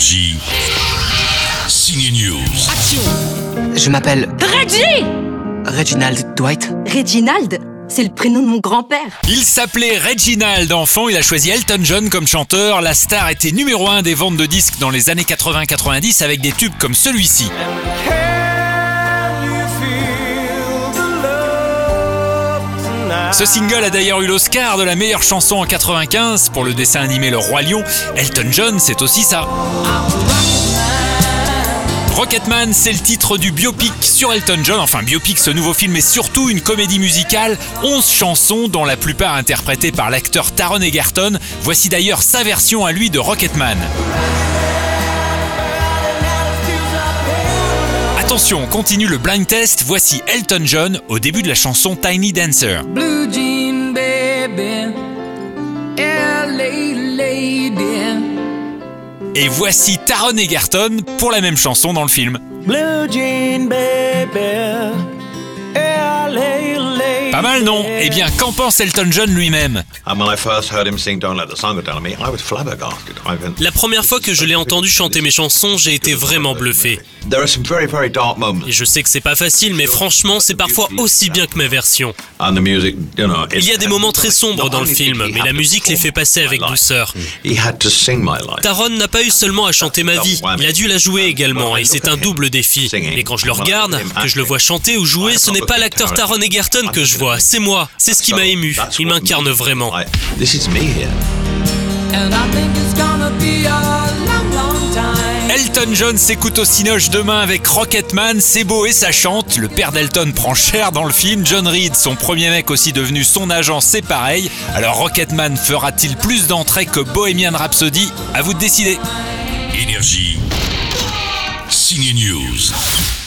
Énergie. Signe News. Je m'appelle Reggie Reginald Dwight. Reginald c'est le prénom de mon grand-père. Il s'appelait Reginald enfant, il a choisi Elton John comme chanteur. La star était numéro 1 des ventes de disques dans les années 80-90 avec des tubes comme celui-ci. Ce single a d'ailleurs eu l'Oscar de la meilleure chanson en 95 pour le dessin animé Le Roi Lion. Elton John, c'est aussi ça. Rocketman, c'est le titre du biopic sur Elton John. Enfin, biopic, ce nouveau film est surtout une comédie musicale. 11 chansons, dont la plupart interprétées par l'acteur Taron Egerton. Voici d'ailleurs sa version à lui de Rocketman. Attention, on continue le blind test. Voici Elton John au début de la chanson Tiny Dancer. Blue jean baby, LA lady. Et voici Taron Egerton pour la même chanson dans le film. Blue jean baby, LA lady. Pas mal, non Eh bien, qu'en pense Elton John lui-même And when I first heard him sing Don't Let the Sun Go Down on Me, I was flabbergasted. I've been- La première fois que je l'ai entendu chanter mes chansons, j'ai été vraiment bluffé. There are some very, very dark moments. Et je sais que c'est pas facile, mais franchement, c'est parfois aussi bien que mes versions. And the music, you know, Il y a des moments très sombres dans le film, mais la musique les fait passer avec douceur. He had to sing my life. Taron n'a pas eu seulement à chanter ma vie, il a dû la jouer également, et c'est un double défi. Et quand je le regarde, que je le vois chanter ou jouer, ce n'est pas l'acteur Taron Egerton que je c'est moi. C'est ce qui m'a ému. Il m'incarne vraiment. Elton John s'écoute au Cinoche demain avec Rocketman, c'est beau et ça chante. Le père d'Elton prend cher dans le film. John Reed, son premier mec aussi devenu son agent, c'est pareil. Alors Rocketman fera-t-il plus d'entrées que Bohemian Rhapsody? À vous de décider. Énergie. Signe News.